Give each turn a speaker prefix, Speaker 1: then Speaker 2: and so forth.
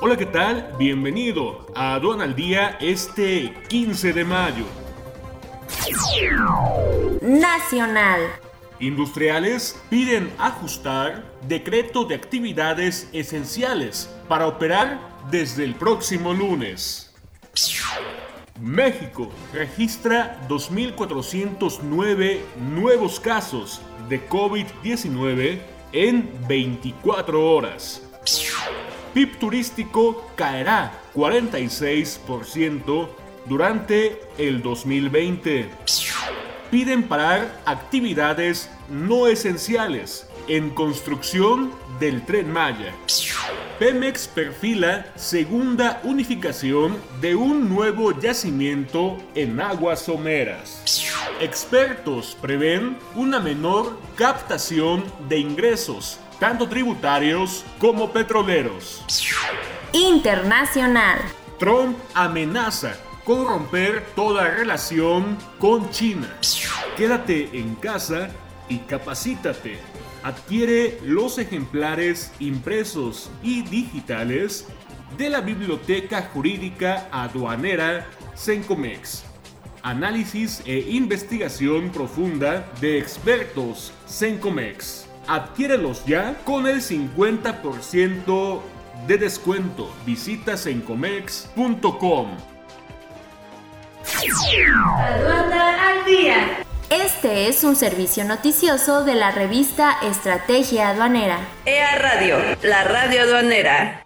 Speaker 1: Hola, ¿qué tal? Bienvenido a Aduana al Día este 15 de mayo.
Speaker 2: Nacional.
Speaker 1: Industriales piden ajustar decreto de actividades esenciales para operar desde el próximo lunes. México registra 2.409 nuevos casos de COVID-19 en 24 horas. PIB turístico caerá 46% durante el 2020. Piden parar actividades no esenciales en construcción del tren Maya. Pemex perfila segunda unificación de un nuevo yacimiento en aguas someras. Expertos prevén una menor captación de ingresos, tanto tributarios como petroleros.
Speaker 2: Internacional.
Speaker 1: Trump amenaza con romper toda relación con China. Quédate en casa y capacítate. Adquiere los ejemplares impresos y digitales de la Biblioteca Jurídica Aduanera Sencomex. Análisis e investigación profunda de expertos Sencomex. Adquiérelos ya con el 50% de descuento. Visita sencomex.com.
Speaker 2: Aduana al día. Este es un servicio noticioso de la revista Estrategia Aduanera.
Speaker 3: EA Radio, la radio aduanera.